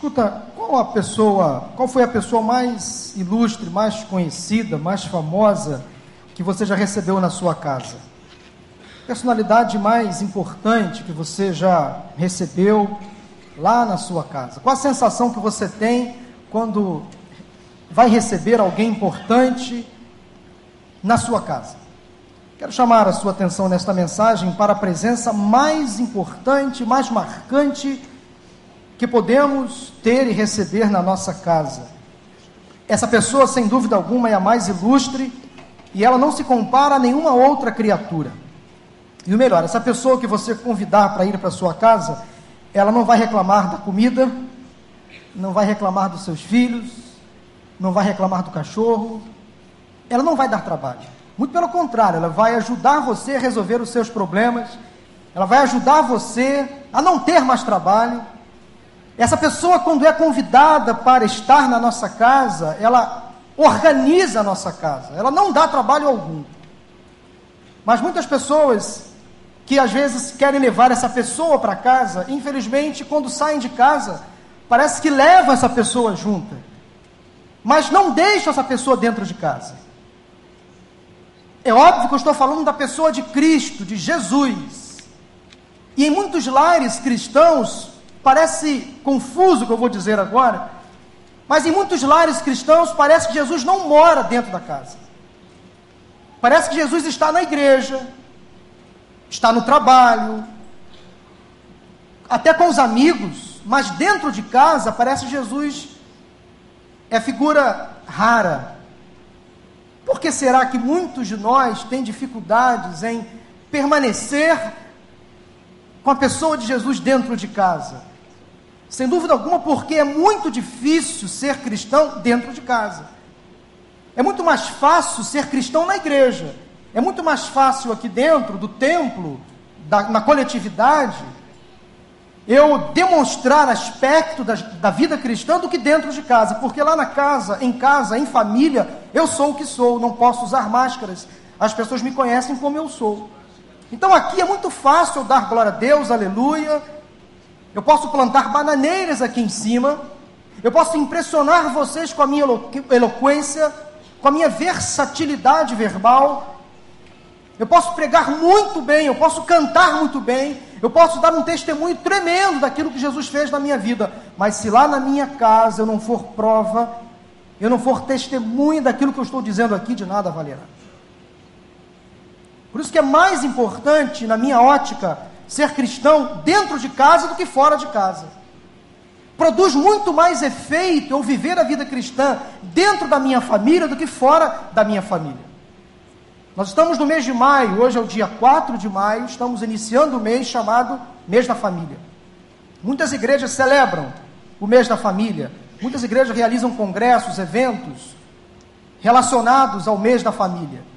Escuta, qual a pessoa, qual foi a pessoa mais ilustre, mais conhecida, mais famosa que você já recebeu na sua casa? Personalidade mais importante que você já recebeu lá na sua casa? Qual a sensação que você tem quando vai receber alguém importante na sua casa? Quero chamar a sua atenção nesta mensagem para a presença mais importante, mais marcante que podemos ter e receber na nossa casa. Essa pessoa, sem dúvida alguma, é a mais ilustre e ela não se compara a nenhuma outra criatura. E o melhor, essa pessoa que você convidar para ir para sua casa, ela não vai reclamar da comida, não vai reclamar dos seus filhos, não vai reclamar do cachorro, ela não vai dar trabalho. Muito pelo contrário, ela vai ajudar você a resolver os seus problemas, ela vai ajudar você a não ter mais trabalho, essa pessoa, quando é convidada para estar na nossa casa, ela organiza a nossa casa, ela não dá trabalho algum. Mas muitas pessoas que às vezes querem levar essa pessoa para casa, infelizmente, quando saem de casa, parece que levam essa pessoa junta, mas não deixam essa pessoa dentro de casa. É óbvio que eu estou falando da pessoa de Cristo, de Jesus. E em muitos lares cristãos, Parece confuso o que eu vou dizer agora, mas em muitos lares cristãos parece que Jesus não mora dentro da casa. Parece que Jesus está na igreja, está no trabalho, até com os amigos, mas dentro de casa parece que Jesus é figura rara. Por que será que muitos de nós têm dificuldades em permanecer com a pessoa de Jesus dentro de casa? Sem dúvida alguma, porque é muito difícil ser cristão dentro de casa. É muito mais fácil ser cristão na igreja. É muito mais fácil aqui dentro do templo, da, na coletividade, eu demonstrar aspecto da, da vida cristã do que dentro de casa. Porque lá na casa, em casa, em família, eu sou o que sou, não posso usar máscaras. As pessoas me conhecem como eu sou. Então aqui é muito fácil eu dar glória a Deus, aleluia, eu posso plantar bananeiras aqui em cima. Eu posso impressionar vocês com a minha eloquência, com a minha versatilidade verbal. Eu posso pregar muito bem, eu posso cantar muito bem, eu posso dar um testemunho tremendo daquilo que Jesus fez na minha vida. Mas se lá na minha casa eu não for prova, eu não for testemunho daquilo que eu estou dizendo aqui, de nada valerá. Por isso que é mais importante, na minha ótica, ser cristão dentro de casa do que fora de casa. Produz muito mais efeito eu viver a vida cristã dentro da minha família do que fora da minha família. Nós estamos no mês de maio, hoje é o dia 4 de maio, estamos iniciando o mês chamado Mês da Família. Muitas igrejas celebram o mês da família, muitas igrejas realizam congressos, eventos relacionados ao mês da família.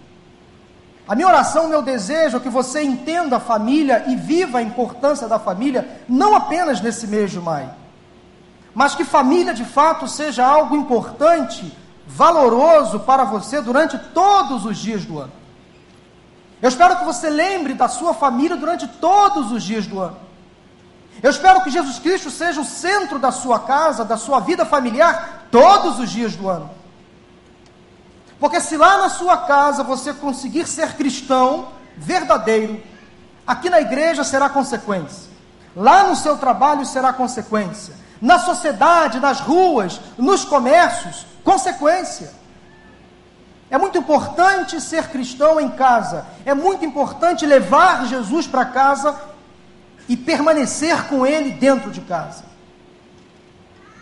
A minha oração, meu desejo é que você entenda a família e viva a importância da família, não apenas nesse mês de maio, mas que família de fato seja algo importante, valoroso para você durante todos os dias do ano. Eu espero que você lembre da sua família durante todos os dias do ano. Eu espero que Jesus Cristo seja o centro da sua casa, da sua vida familiar, todos os dias do ano. Porque se lá na sua casa você conseguir ser cristão verdadeiro, aqui na igreja será consequência. Lá no seu trabalho será consequência. Na sociedade, nas ruas, nos comércios, consequência. É muito importante ser cristão em casa. É muito importante levar Jesus para casa e permanecer com ele dentro de casa.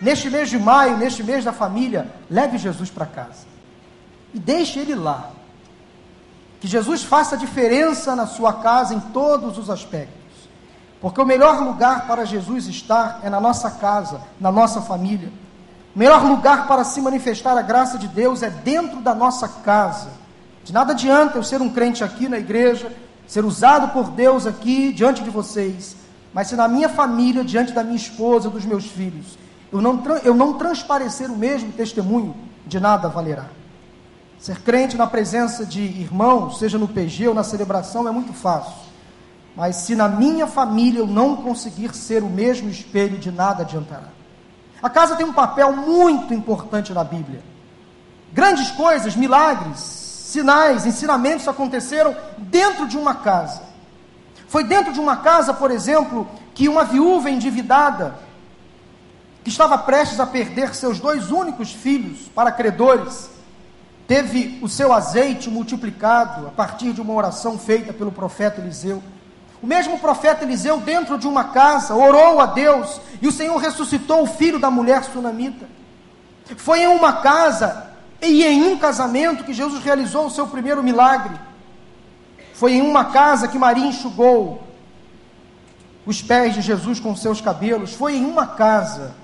Neste mês de maio, neste mês da família, leve Jesus para casa e deixe ele lá. Que Jesus faça diferença na sua casa em todos os aspectos. Porque o melhor lugar para Jesus estar é na nossa casa, na nossa família. O melhor lugar para se manifestar a graça de Deus é dentro da nossa casa. De nada adianta eu ser um crente aqui na igreja, ser usado por Deus aqui diante de vocês, mas se na minha família, diante da minha esposa, dos meus filhos, eu não, eu não transparecer o mesmo testemunho, de nada valerá. Ser crente na presença de irmãos, seja no PG ou na celebração, é muito fácil. Mas se na minha família eu não conseguir ser o mesmo espelho, de nada adiantará. A casa tem um papel muito importante na Bíblia. Grandes coisas, milagres, sinais, ensinamentos aconteceram dentro de uma casa. Foi dentro de uma casa, por exemplo, que uma viúva endividada, que estava prestes a perder seus dois únicos filhos para credores, teve o seu azeite multiplicado a partir de uma oração feita pelo profeta Eliseu. O mesmo profeta Eliseu, dentro de uma casa, orou a Deus e o Senhor ressuscitou o filho da mulher sunamita. Foi em uma casa e em um casamento que Jesus realizou o seu primeiro milagre. Foi em uma casa que Maria enxugou os pés de Jesus com seus cabelos. Foi em uma casa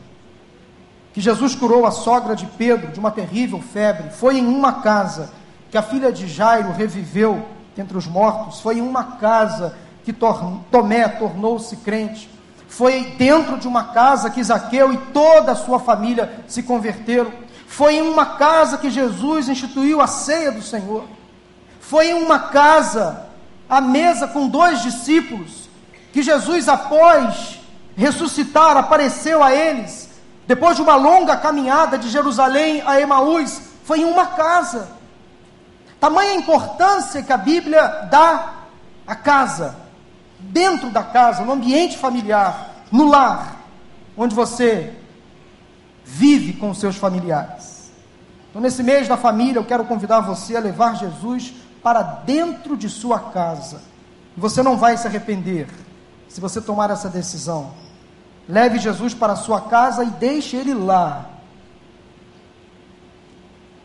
que Jesus curou a sogra de Pedro de uma terrível febre. Foi em uma casa que a filha de Jairo reviveu entre os mortos. Foi em uma casa que Tomé tornou-se crente. Foi dentro de uma casa que Zaqueu e toda a sua família se converteram. Foi em uma casa que Jesus instituiu a ceia do Senhor. Foi em uma casa, a mesa com dois discípulos, que Jesus, após ressuscitar, apareceu a eles, depois de uma longa caminhada de Jerusalém a Emaús, foi em uma casa. Tamanha importância que a Bíblia dá à casa dentro da casa, no ambiente familiar, no lar, onde você vive com seus familiares. Então, nesse mês da família, eu quero convidar você a levar Jesus para dentro de sua casa. Você não vai se arrepender se você tomar essa decisão. Leve Jesus para a sua casa e deixe ele lá.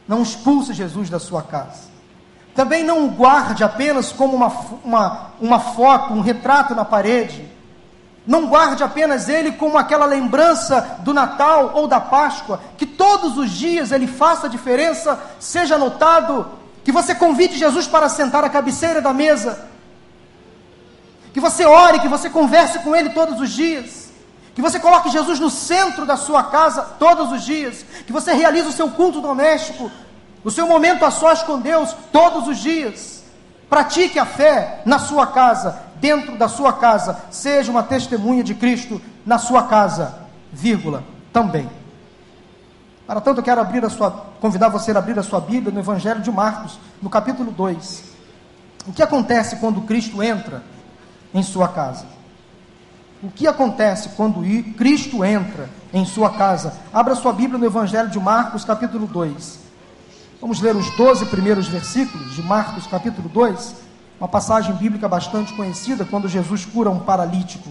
Não expulse Jesus da sua casa. Também não o guarde apenas como uma, uma, uma foto, um retrato na parede. Não guarde apenas ele como aquela lembrança do Natal ou da Páscoa, que todos os dias ele faça diferença, seja notado, que você convide Jesus para sentar à cabeceira da mesa, que você ore, que você converse com ele todos os dias, que você coloque Jesus no centro da sua casa todos os dias, que você realize o seu culto doméstico o seu momento a sós com Deus todos os dias. Pratique a fé na sua casa, dentro da sua casa. Seja uma testemunha de Cristo na sua casa, vírgula, também. Para tanto, eu quero abrir a sua, convidar você a abrir a sua Bíblia no Evangelho de Marcos, no capítulo 2. O que acontece quando Cristo entra em sua casa? O que acontece quando Cristo entra em sua casa? Abra sua Bíblia no Evangelho de Marcos, capítulo 2. Vamos ler os 12 primeiros versículos de Marcos, capítulo 2, uma passagem bíblica bastante conhecida, quando Jesus cura um paralítico.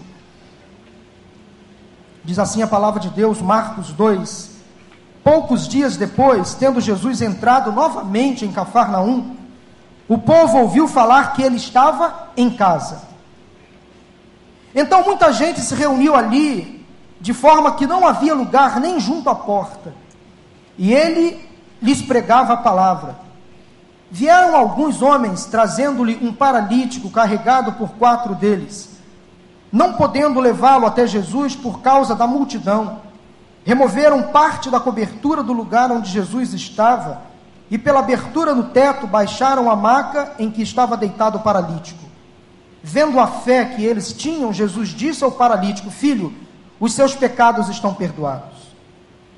Diz assim a palavra de Deus, Marcos 2. Poucos dias depois, tendo Jesus entrado novamente em Cafarnaum, o povo ouviu falar que ele estava em casa. Então muita gente se reuniu ali, de forma que não havia lugar nem junto à porta. E ele lhes pregava a palavra. Vieram alguns homens trazendo-lhe um paralítico carregado por quatro deles. Não podendo levá-lo até Jesus por causa da multidão, removeram parte da cobertura do lugar onde Jesus estava e, pela abertura no teto, baixaram a maca em que estava deitado o paralítico. Vendo a fé que eles tinham, Jesus disse ao paralítico: Filho, os seus pecados estão perdoados.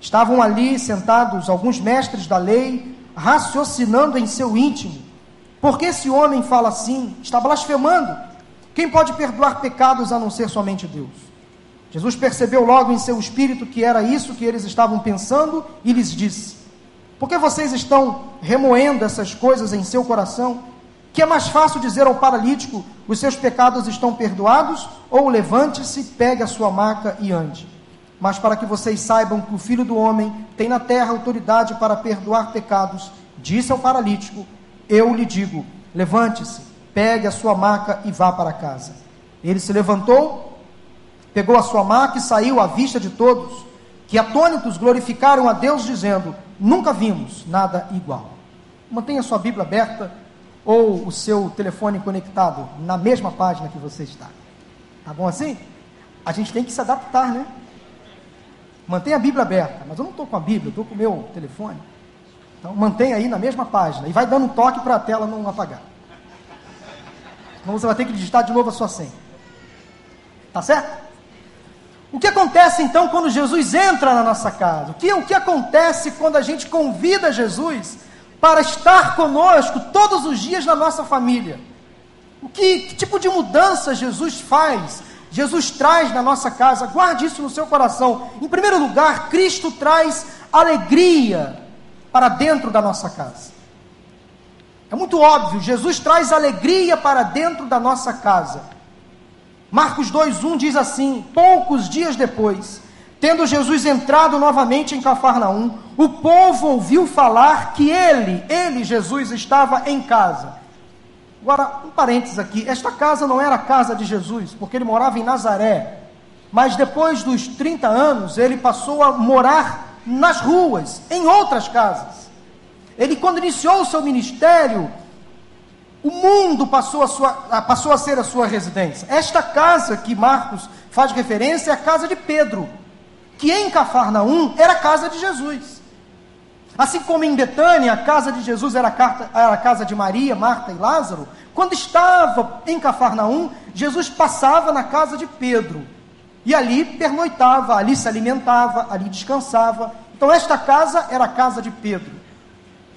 Estavam ali sentados alguns mestres da lei, raciocinando em seu íntimo. Por que esse homem fala assim? Está blasfemando. Quem pode perdoar pecados a não ser somente Deus? Jesus percebeu logo em seu espírito que era isso que eles estavam pensando e lhes disse: Por que vocês estão remoendo essas coisas em seu coração? Que é mais fácil dizer ao paralítico: Os seus pecados estão perdoados? Ou levante-se, pegue a sua maca e ande mas para que vocês saibam que o Filho do Homem tem na terra autoridade para perdoar pecados, disse ao paralítico: Eu lhe digo, levante-se, pegue a sua maca e vá para casa. Ele se levantou, pegou a sua maca e saiu à vista de todos, que atônitos glorificaram a Deus, dizendo: Nunca vimos nada igual. Mantenha sua Bíblia aberta ou o seu telefone conectado na mesma página que você está. Tá bom assim? A gente tem que se adaptar, né? Mantenha a Bíblia aberta, mas eu não estou com a Bíblia, estou com o meu telefone. Então mantenha aí na mesma página e vai dando um toque para a tela não apagar. Senão você vai ter que digitar de novo a sua senha. Tá certo? O que acontece então quando Jesus entra na nossa casa? O que, o que acontece quando a gente convida Jesus para estar conosco todos os dias na nossa família? O que, que tipo de mudança Jesus faz? Jesus traz na nossa casa, guarde isso no seu coração. Em primeiro lugar, Cristo traz alegria para dentro da nossa casa. É muito óbvio, Jesus traz alegria para dentro da nossa casa. Marcos 2:1 diz assim: Poucos dias depois, tendo Jesus entrado novamente em Cafarnaum, o povo ouviu falar que ele, ele Jesus estava em casa. Agora, um parênteses aqui, esta casa não era a casa de Jesus, porque ele morava em Nazaré. Mas depois dos 30 anos, ele passou a morar nas ruas, em outras casas. Ele, quando iniciou o seu ministério, o mundo passou a, sua, passou a ser a sua residência. Esta casa que Marcos faz referência é a casa de Pedro, que em Cafarnaum era a casa de Jesus. Assim como em Betânia, a casa de Jesus era a casa de Maria, Marta e Lázaro, quando estava em Cafarnaum, Jesus passava na casa de Pedro. E ali pernoitava, ali se alimentava, ali descansava. Então, esta casa era a casa de Pedro.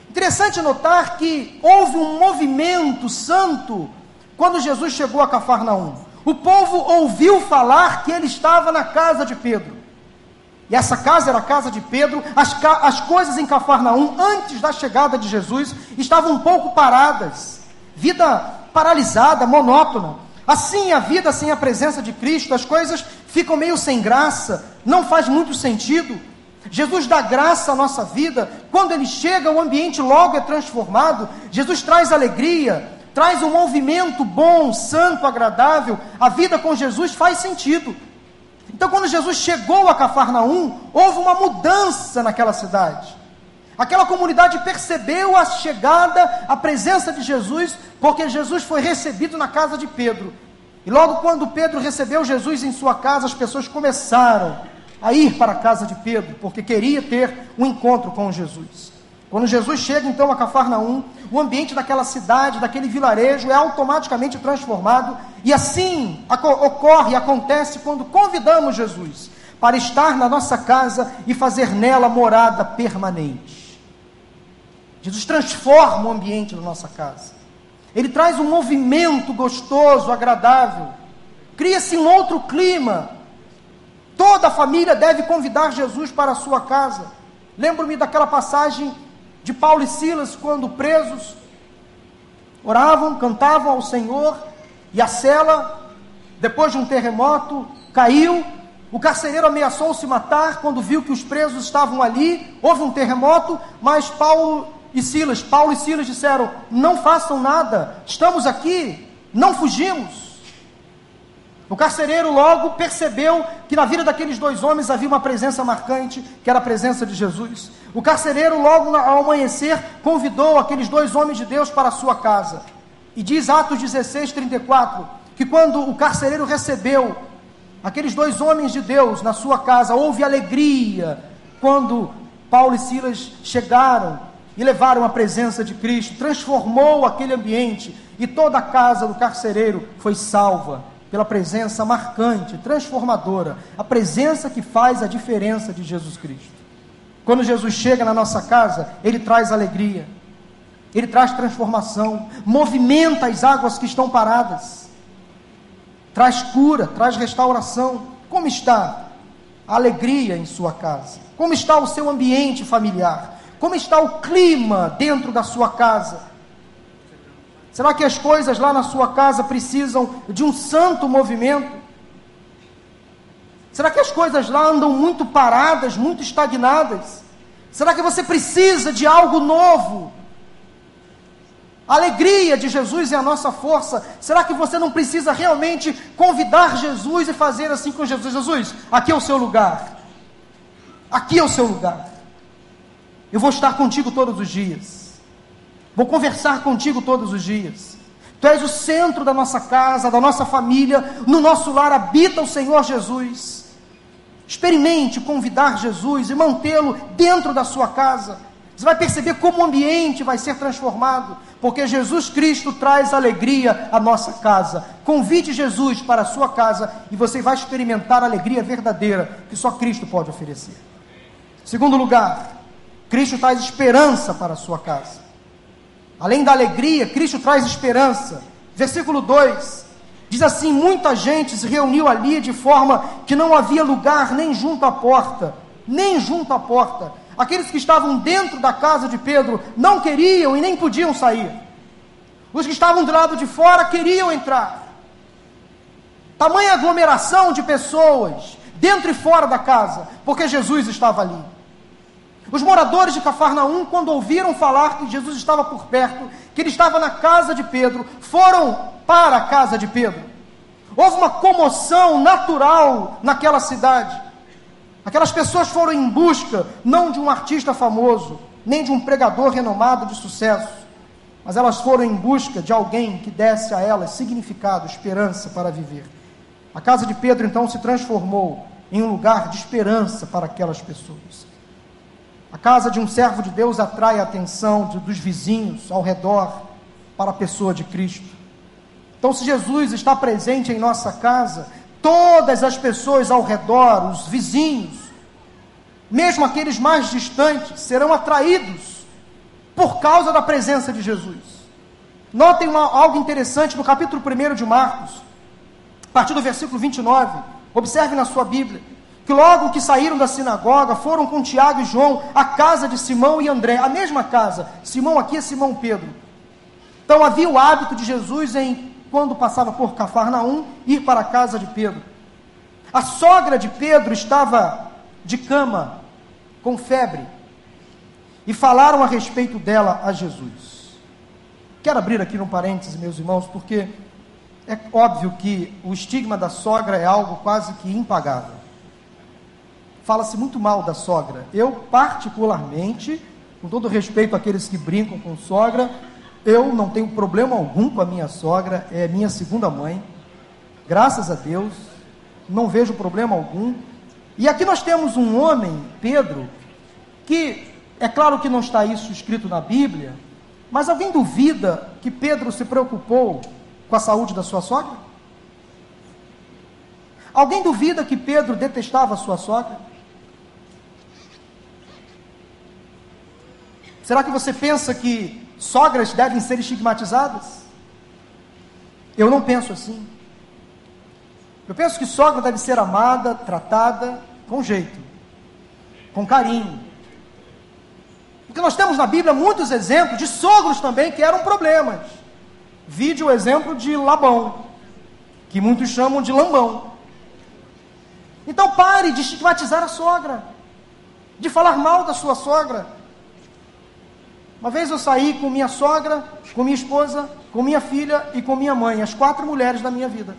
Interessante notar que houve um movimento santo quando Jesus chegou a Cafarnaum. O povo ouviu falar que ele estava na casa de Pedro. E essa casa era a casa de Pedro. As, as coisas em Cafarnaum, antes da chegada de Jesus, estavam um pouco paradas. Vida paralisada, monótona. Assim, a vida sem a presença de Cristo, as coisas ficam meio sem graça, não faz muito sentido. Jesus dá graça à nossa vida, quando ele chega, o ambiente logo é transformado. Jesus traz alegria, traz um movimento bom, santo, agradável. A vida com Jesus faz sentido. Então, quando Jesus chegou a Cafarnaum, houve uma mudança naquela cidade. Aquela comunidade percebeu a chegada, a presença de Jesus, porque Jesus foi recebido na casa de Pedro. E logo quando Pedro recebeu Jesus em sua casa, as pessoas começaram a ir para a casa de Pedro, porque queria ter um encontro com Jesus. Quando Jesus chega então a Cafarnaum, o ambiente daquela cidade, daquele vilarejo é automaticamente transformado, e assim ocorre, acontece quando convidamos Jesus para estar na nossa casa e fazer nela morada permanente. Jesus transforma o ambiente da nossa casa. Ele traz um movimento gostoso, agradável. Cria-se um outro clima Toda a família deve convidar Jesus para a sua casa. Lembro-me daquela passagem de Paulo e Silas, quando presos, oravam, cantavam ao Senhor, e a cela, depois de um terremoto, caiu. O carcereiro ameaçou se matar quando viu que os presos estavam ali. Houve um terremoto, mas Paulo e Silas, Paulo e Silas disseram: Não façam nada, estamos aqui, não fugimos. O carcereiro logo percebeu que na vida daqueles dois homens havia uma presença marcante, que era a presença de Jesus. O carcereiro, logo ao amanhecer, convidou aqueles dois homens de Deus para a sua casa. E diz Atos 16, 34, que quando o carcereiro recebeu aqueles dois homens de Deus na sua casa, houve alegria quando Paulo e Silas chegaram e levaram a presença de Cristo, transformou aquele ambiente e toda a casa do carcereiro foi salva pela presença marcante, transformadora, a presença que faz a diferença de Jesus Cristo. Quando Jesus chega na nossa casa, ele traz alegria, ele traz transformação, movimenta as águas que estão paradas, traz cura, traz restauração. Como está a alegria em sua casa? Como está o seu ambiente familiar? Como está o clima dentro da sua casa? Será que as coisas lá na sua casa precisam de um santo movimento? Será que as coisas lá andam muito paradas, muito estagnadas? Será que você precisa de algo novo? A alegria de Jesus é a nossa força. Será que você não precisa realmente convidar Jesus e fazer assim com Jesus? Jesus, aqui é o seu lugar. Aqui é o seu lugar. Eu vou estar contigo todos os dias. Vou conversar contigo todos os dias. Tu és o centro da nossa casa, da nossa família, no nosso lar habita o Senhor Jesus. Experimente convidar Jesus e mantê-lo dentro da sua casa. Você vai perceber como o ambiente vai ser transformado, porque Jesus Cristo traz alegria à nossa casa. Convide Jesus para a sua casa e você vai experimentar a alegria verdadeira que só Cristo pode oferecer. Segundo lugar, Cristo traz esperança para a sua casa. Além da alegria, Cristo traz esperança. Versículo 2 diz assim: Muita gente se reuniu ali de forma que não havia lugar nem junto à porta, nem junto à porta Aqueles que estavam dentro da casa de Pedro não queriam e nem podiam sair. Os que estavam do lado de fora queriam entrar. Tamanha aglomeração de pessoas, dentro e fora da casa, porque Jesus estava ali. Os moradores de Cafarnaum, quando ouviram falar que Jesus estava por perto, que ele estava na casa de Pedro, foram para a casa de Pedro. Houve uma comoção natural naquela cidade. Aquelas pessoas foram em busca não de um artista famoso, nem de um pregador renomado de sucesso, mas elas foram em busca de alguém que desse a elas significado, esperança para viver. A casa de Pedro então se transformou em um lugar de esperança para aquelas pessoas. A casa de um servo de Deus atrai a atenção de, dos vizinhos ao redor para a pessoa de Cristo. Então, se Jesus está presente em nossa casa, todas as pessoas ao redor, os vizinhos, mesmo aqueles mais distantes, serão atraídos por causa da presença de Jesus. Notem uma, algo interessante no capítulo 1 de Marcos, a partir do versículo 29. Observe na sua Bíblia que logo que saíram da sinagoga, foram com Tiago e João à casa de Simão e André, a mesma casa. Simão aqui é Simão Pedro. Então havia o hábito de Jesus em quando passava por Cafarnaum, ir para a casa de Pedro. A sogra de Pedro estava de cama, com febre, e falaram a respeito dela a Jesus. Quero abrir aqui um parêntese, meus irmãos, porque é óbvio que o estigma da sogra é algo quase que impagável. Fala-se muito mal da sogra. Eu, particularmente, com todo respeito àqueles que brincam com sogra, eu não tenho problema algum com a minha sogra, é minha segunda mãe. Graças a Deus, não vejo problema algum. E aqui nós temos um homem, Pedro, que é claro que não está isso escrito na Bíblia, mas alguém duvida que Pedro se preocupou com a saúde da sua sogra? Alguém duvida que Pedro detestava a sua sogra? Será que você pensa que sogras devem ser estigmatizadas? Eu não penso assim. Eu penso que sogra deve ser amada, tratada com jeito, com carinho. Porque nós temos na Bíblia muitos exemplos de sogros também que eram problemas. Vide o exemplo de Labão, que muitos chamam de Lambão. Então pare de estigmatizar a sogra, de falar mal da sua sogra. Uma vez eu saí com minha sogra, com minha esposa, com minha filha e com minha mãe, as quatro mulheres da minha vida.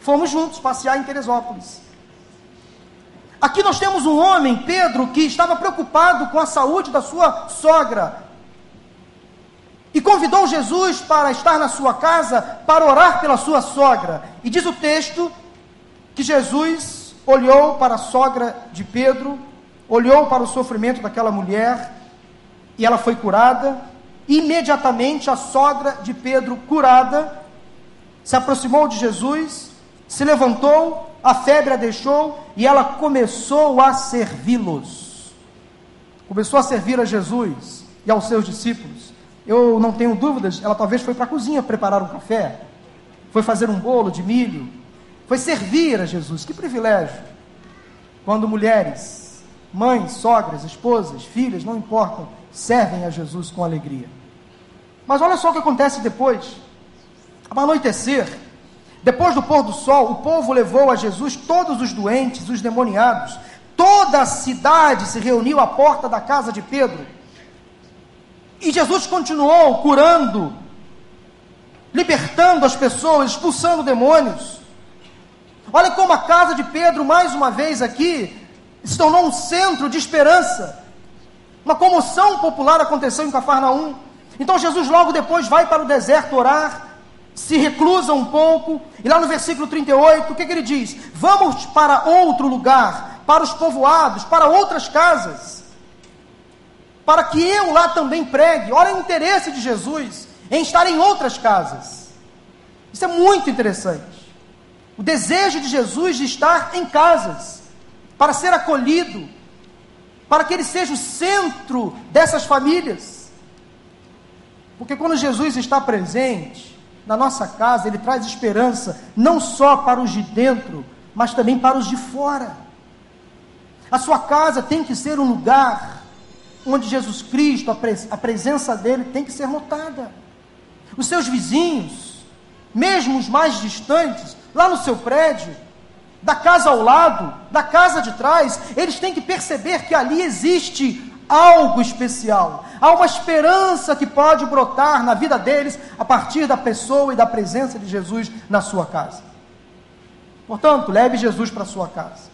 Fomos juntos passear em Teresópolis. Aqui nós temos um homem, Pedro, que estava preocupado com a saúde da sua sogra. E convidou Jesus para estar na sua casa para orar pela sua sogra. E diz o texto que Jesus olhou para a sogra de Pedro, olhou para o sofrimento daquela mulher e ela foi curada. Imediatamente a sogra de Pedro, curada, se aproximou de Jesus, se levantou, a febre a deixou e ela começou a servi-los. Começou a servir a Jesus e aos seus discípulos. Eu não tenho dúvidas, ela talvez foi para a cozinha preparar um café, foi fazer um bolo de milho, foi servir a Jesus. Que privilégio! Quando mulheres, mães, sogras, esposas, filhas, não importam, servem a Jesus com alegria. Mas olha só o que acontece depois. Ao anoitecer, depois do pôr do sol, o povo levou a Jesus todos os doentes, os demoniados. Toda a cidade se reuniu à porta da casa de Pedro. E Jesus continuou curando, libertando as pessoas, expulsando demônios. Olha como a casa de Pedro, mais uma vez aqui, se tornou um centro de esperança. Uma comoção popular aconteceu em Cafarnaum. Então Jesus logo depois vai para o deserto orar, se reclusa um pouco, e lá no versículo 38, o que, que ele diz? Vamos para outro lugar, para os povoados, para outras casas. para que eu lá também pregue. Olha o interesse de Jesus em estar em outras casas. Isso é muito interessante. O desejo de Jesus de estar em casas, para ser acolhido, para que ele seja o centro dessas famílias. Porque quando Jesus está presente na nossa casa, ele traz esperança não só para os de dentro, mas também para os de fora. A sua casa tem que ser um lugar onde Jesus Cristo, a, pres a presença dele tem que ser notada. Os seus vizinhos, mesmo os mais distantes, lá no seu prédio, da casa ao lado, da casa de trás, eles têm que perceber que ali existe algo especial, há uma esperança que pode brotar na vida deles a partir da pessoa e da presença de Jesus na sua casa. Portanto, leve Jesus para sua casa.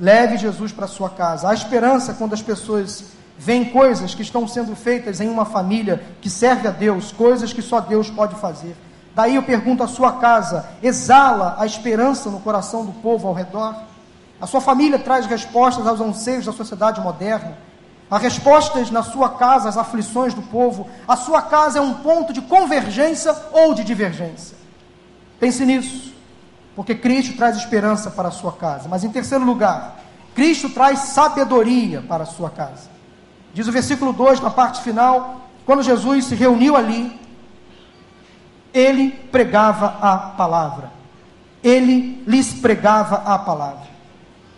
Leve Jesus para sua casa. Há esperança quando as pessoas veem coisas que estão sendo feitas em uma família que serve a Deus, coisas que só Deus pode fazer. Daí eu pergunto: a sua casa exala a esperança no coração do povo ao redor? A sua família traz respostas aos anseios da sociedade moderna? Há respostas na sua casa às aflições do povo? A sua casa é um ponto de convergência ou de divergência? Pense nisso, porque Cristo traz esperança para a sua casa. Mas em terceiro lugar, Cristo traz sabedoria para a sua casa. Diz o versículo 2, na parte final, quando Jesus se reuniu ali, ele pregava a palavra. Ele lhes pregava a palavra.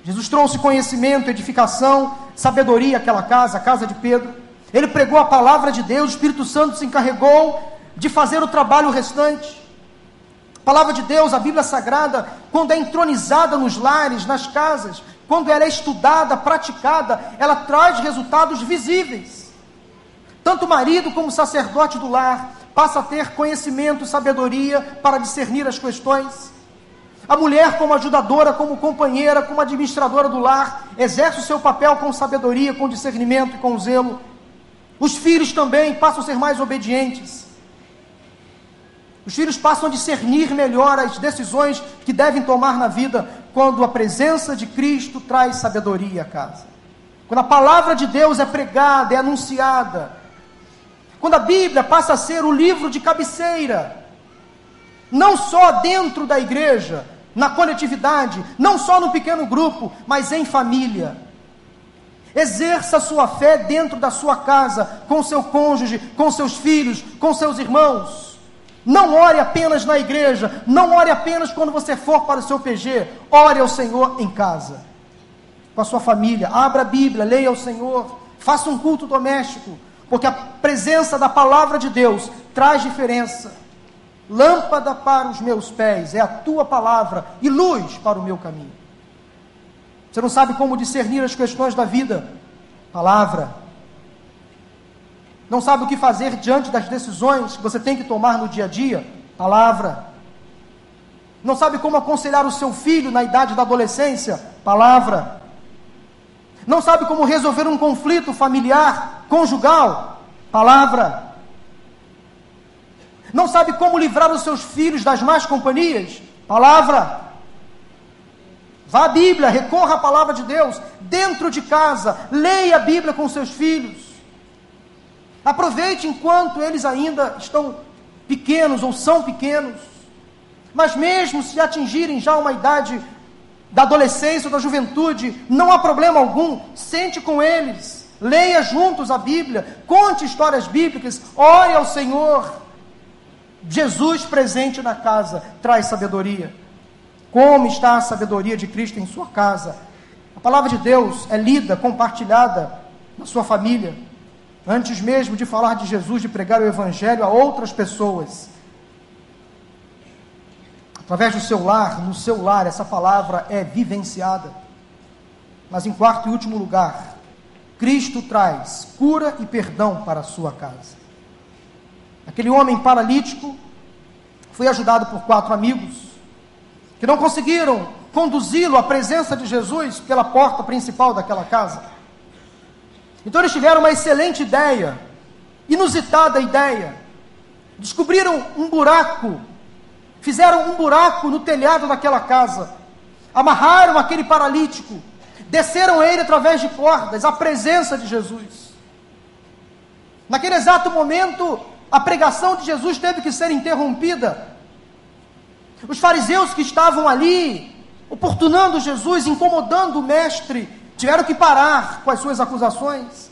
Jesus trouxe conhecimento, edificação, sabedoria àquela casa, a casa de Pedro. Ele pregou a palavra de Deus, o Espírito Santo se encarregou de fazer o trabalho restante. A palavra de Deus, a Bíblia Sagrada, quando é entronizada nos lares, nas casas, quando ela é estudada, praticada, ela traz resultados visíveis. Tanto o marido como o sacerdote do lar passa a ter conhecimento, sabedoria para discernir as questões. A mulher, como ajudadora, como companheira, como administradora do lar, exerce o seu papel com sabedoria, com discernimento e com zelo. Os filhos também passam a ser mais obedientes. Os filhos passam a discernir melhor as decisões que devem tomar na vida quando a presença de Cristo traz sabedoria à casa. Quando a palavra de Deus é pregada, é anunciada, quando a Bíblia passa a ser o livro de cabeceira, não só dentro da igreja, na coletividade, não só no pequeno grupo, mas em família. Exerça sua fé dentro da sua casa, com seu cônjuge, com seus filhos, com seus irmãos. Não ore apenas na igreja, não ore apenas quando você for para o seu PG, ore ao Senhor em casa, com a sua família. Abra a Bíblia, leia ao Senhor, faça um culto doméstico, porque a presença da palavra de Deus traz diferença. Lâmpada para os meus pés é a tua palavra e luz para o meu caminho. Você não sabe como discernir as questões da vida? Palavra. Não sabe o que fazer diante das decisões que você tem que tomar no dia a dia? Palavra. Não sabe como aconselhar o seu filho na idade da adolescência? Palavra. Não sabe como resolver um conflito familiar, conjugal? Palavra. Não sabe como livrar os seus filhos das más companhias? Palavra. Vá à Bíblia, recorra à palavra de Deus, dentro de casa, leia a Bíblia com seus filhos. Aproveite enquanto eles ainda estão pequenos ou são pequenos. Mas mesmo se atingirem já uma idade da adolescência ou da juventude, não há problema algum, sente com eles, leia juntos a Bíblia, conte histórias bíblicas, ore ao Senhor. Jesus presente na casa traz sabedoria. Como está a sabedoria de Cristo em sua casa? A palavra de Deus é lida, compartilhada na sua família. Antes mesmo de falar de Jesus, de pregar o Evangelho a outras pessoas, através do seu lar, no seu lar, essa palavra é vivenciada. Mas em quarto e último lugar, Cristo traz cura e perdão para a sua casa. Aquele homem paralítico foi ajudado por quatro amigos que não conseguiram conduzi-lo à presença de Jesus pela porta principal daquela casa. Então eles tiveram uma excelente ideia, inusitada ideia. Descobriram um buraco fizeram um buraco no telhado daquela casa, amarraram aquele paralítico, desceram ele através de cordas, à presença de Jesus. Naquele exato momento, a pregação de Jesus teve que ser interrompida. Os fariseus que estavam ali, oportunando Jesus, incomodando o mestre, tiveram que parar com as suas acusações.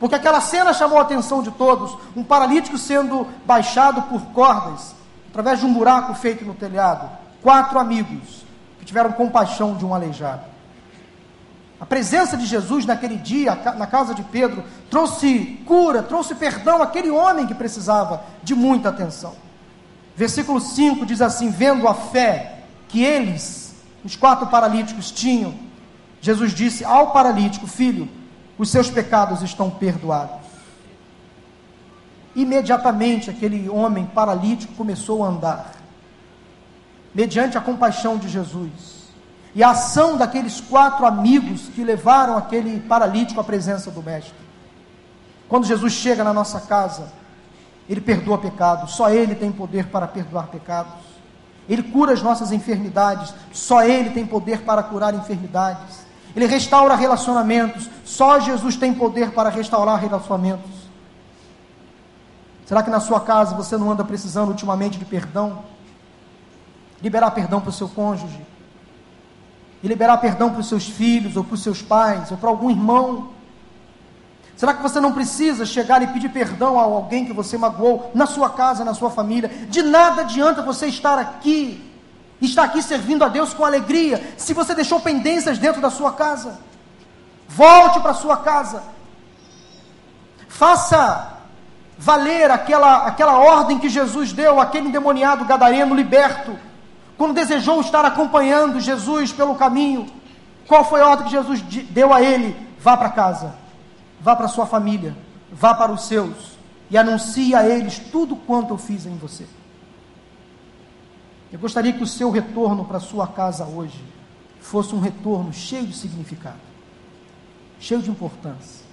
Porque aquela cena chamou a atenção de todos: um paralítico sendo baixado por cordas, através de um buraco feito no telhado. Quatro amigos que tiveram compaixão de um aleijado. A presença de Jesus naquele dia, na casa de Pedro, trouxe cura, trouxe perdão àquele homem que precisava de muita atenção. Versículo 5 diz assim: Vendo a fé que eles, os quatro paralíticos, tinham, Jesus disse ao paralítico: Filho, os seus pecados estão perdoados. Imediatamente aquele homem paralítico começou a andar, mediante a compaixão de Jesus e a ação daqueles quatro amigos que levaram aquele paralítico à presença do Mestre. Quando Jesus chega na nossa casa, ele perdoa pecados, só Ele tem poder para perdoar pecados. Ele cura as nossas enfermidades, só Ele tem poder para curar enfermidades. Ele restaura relacionamentos. Só Jesus tem poder para restaurar relacionamentos. Será que na sua casa você não anda precisando ultimamente de perdão? Liberar perdão para o seu cônjuge. E liberar perdão para os seus filhos, ou para os seus pais, ou para algum irmão. Será que você não precisa chegar e pedir perdão a alguém que você magoou na sua casa, na sua família? De nada adianta você estar aqui está aqui servindo a Deus com alegria, se você deixou pendências dentro da sua casa, volte para sua casa, faça valer aquela, aquela ordem que Jesus deu àquele endemoniado gadareno liberto, quando desejou estar acompanhando Jesus pelo caminho. Qual foi a ordem que Jesus deu a ele? Vá para casa, vá para sua família, vá para os seus e anuncie a eles tudo quanto eu fiz em você. Eu gostaria que o seu retorno para sua casa hoje fosse um retorno cheio de significado, cheio de importância.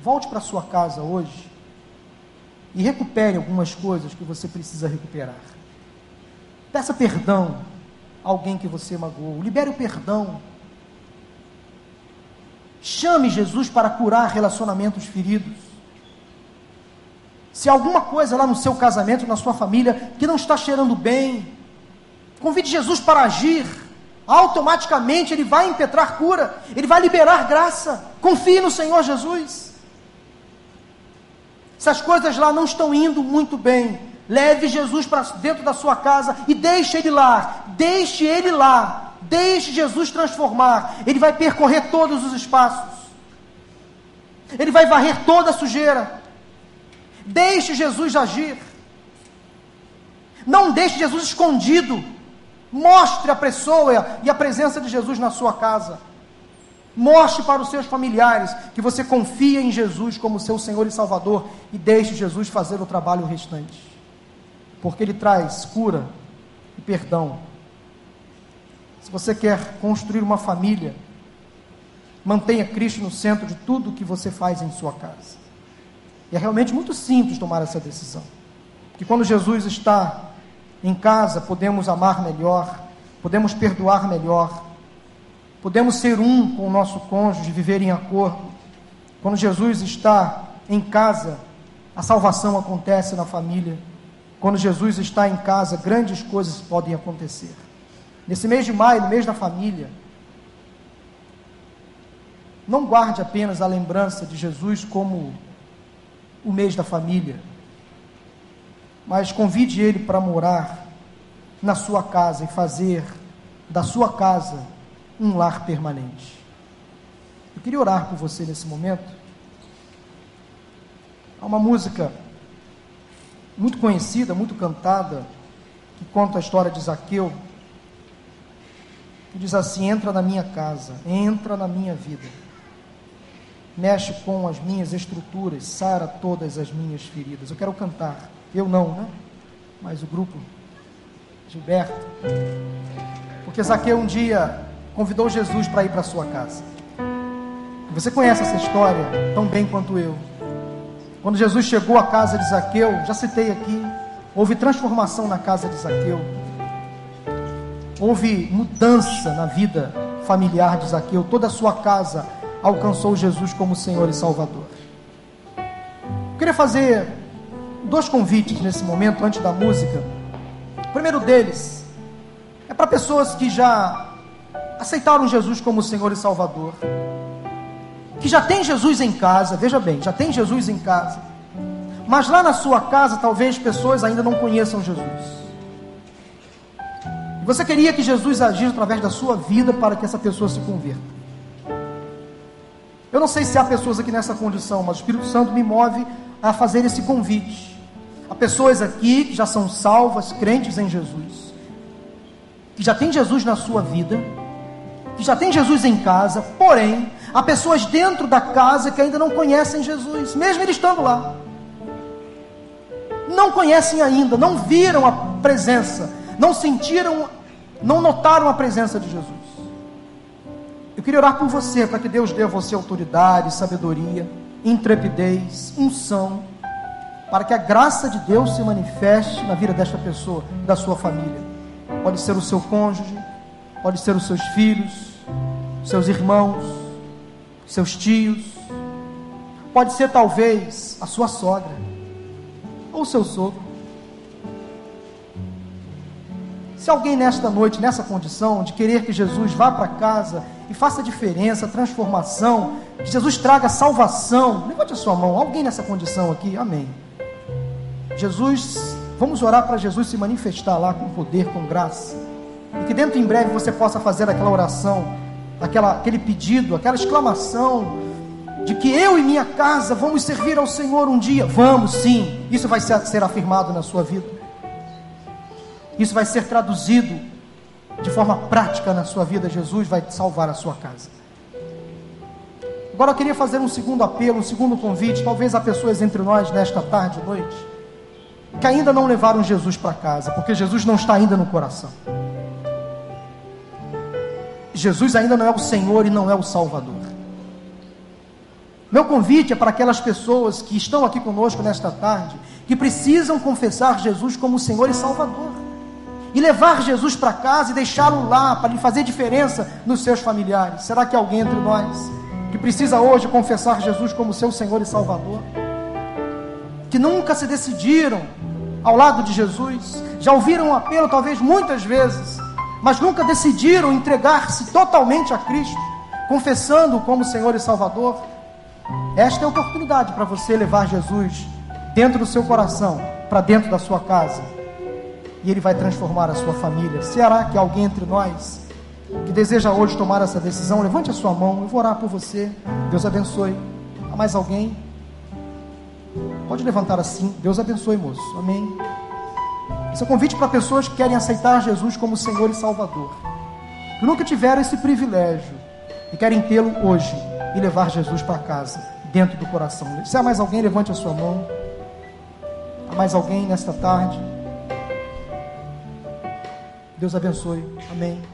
Volte para sua casa hoje e recupere algumas coisas que você precisa recuperar. Peça perdão a alguém que você magoou, libere o perdão. Chame Jesus para curar relacionamentos feridos. Se alguma coisa lá no seu casamento, na sua família, que não está cheirando bem, convide Jesus para agir. Automaticamente ele vai impetrar cura, ele vai liberar graça. Confie no Senhor Jesus. Se as coisas lá não estão indo muito bem, leve Jesus para dentro da sua casa e deixe ele lá. Deixe ele lá. Deixe Jesus transformar. Ele vai percorrer todos os espaços. Ele vai varrer toda a sujeira. Deixe Jesus agir. Não deixe Jesus escondido. Mostre a pessoa e a presença de Jesus na sua casa. Mostre para os seus familiares que você confia em Jesus como seu Senhor e Salvador e deixe Jesus fazer o trabalho restante. Porque Ele traz cura e perdão. Se você quer construir uma família, mantenha Cristo no centro de tudo que você faz em sua casa. E é realmente muito simples tomar essa decisão. Que quando Jesus está em casa, podemos amar melhor, podemos perdoar melhor, podemos ser um com o nosso cônjuge, viver em acordo. Quando Jesus está em casa, a salvação acontece na família. Quando Jesus está em casa, grandes coisas podem acontecer. Nesse mês de maio, no mês da família, não guarde apenas a lembrança de Jesus como o mês da família, mas convide ele para morar na sua casa e fazer da sua casa um lar permanente. Eu queria orar por você nesse momento. Há uma música muito conhecida, muito cantada, que conta a história de Zaqueu, que diz assim: entra na minha casa, entra na minha vida mexe com as minhas estruturas, sara todas as minhas feridas. Eu quero cantar, eu não, né? Mas o grupo, Gilberto. Porque Zaqueu um dia convidou Jesus para ir para sua casa. Você conhece essa história tão bem quanto eu. Quando Jesus chegou à casa de Zaqueu, já citei aqui, houve transformação na casa de Zaqueu. Houve mudança na vida familiar de Zaqueu. Toda a sua casa alcançou Jesus como Senhor e Salvador. Eu queria fazer dois convites nesse momento, antes da música. O primeiro deles é para pessoas que já aceitaram Jesus como Senhor e Salvador, que já tem Jesus em casa, veja bem, já tem Jesus em casa, mas lá na sua casa talvez pessoas ainda não conheçam Jesus. Você queria que Jesus agisse através da sua vida para que essa pessoa se converta. Eu não sei se há pessoas aqui nessa condição, mas o Espírito Santo me move a fazer esse convite. Há pessoas aqui que já são salvas, crentes em Jesus, que já tem Jesus na sua vida, que já tem Jesus em casa, porém, há pessoas dentro da casa que ainda não conhecem Jesus, mesmo ele estando lá. Não conhecem ainda, não viram a presença, não sentiram, não notaram a presença de Jesus. Eu queria orar por você, para que Deus dê a você autoridade, sabedoria, intrepidez, unção, para que a graça de Deus se manifeste na vida desta pessoa, da sua família. Pode ser o seu cônjuge, pode ser os seus filhos, seus irmãos, seus tios, pode ser talvez a sua sogra ou seu sogro. Se alguém nesta noite, nessa condição de querer que Jesus vá para casa e faça diferença, transformação, que Jesus traga salvação, levante a sua mão. Alguém nessa condição aqui? Amém. Jesus, vamos orar para Jesus se manifestar lá com poder, com graça. E que dentro em breve você possa fazer aquela oração, aquela, aquele pedido, aquela exclamação de que eu e minha casa vamos servir ao Senhor um dia. Vamos sim, isso vai ser, ser afirmado na sua vida. Isso vai ser traduzido de forma prática na sua vida. Jesus vai salvar a sua casa. Agora eu queria fazer um segundo apelo, um segundo convite. Talvez há pessoas entre nós nesta tarde noite que ainda não levaram Jesus para casa, porque Jesus não está ainda no coração. Jesus ainda não é o Senhor e não é o Salvador. Meu convite é para aquelas pessoas que estão aqui conosco nesta tarde, que precisam confessar Jesus como Senhor e Salvador e levar Jesus para casa e deixá-lo lá para lhe fazer diferença nos seus familiares? Será que alguém entre nós que precisa hoje confessar Jesus como seu Senhor e Salvador? Que nunca se decidiram ao lado de Jesus, já ouviram o apelo talvez muitas vezes, mas nunca decidiram entregar-se totalmente a Cristo, confessando como Senhor e Salvador? Esta é a oportunidade para você levar Jesus dentro do seu coração, para dentro da sua casa e Ele vai transformar a sua família. Será que alguém entre nós que deseja hoje tomar essa decisão, levante a sua mão, eu vou orar por você. Deus abençoe. Há mais alguém? Pode levantar assim. Deus abençoe, moço. Amém. Esse é um convite para pessoas que querem aceitar Jesus como Senhor e Salvador. Que nunca tiveram esse privilégio e querem tê-lo hoje e levar Jesus para casa, dentro do coração. Se há mais alguém, levante a sua mão. Há mais alguém nesta tarde? Deus abençoe. Amém.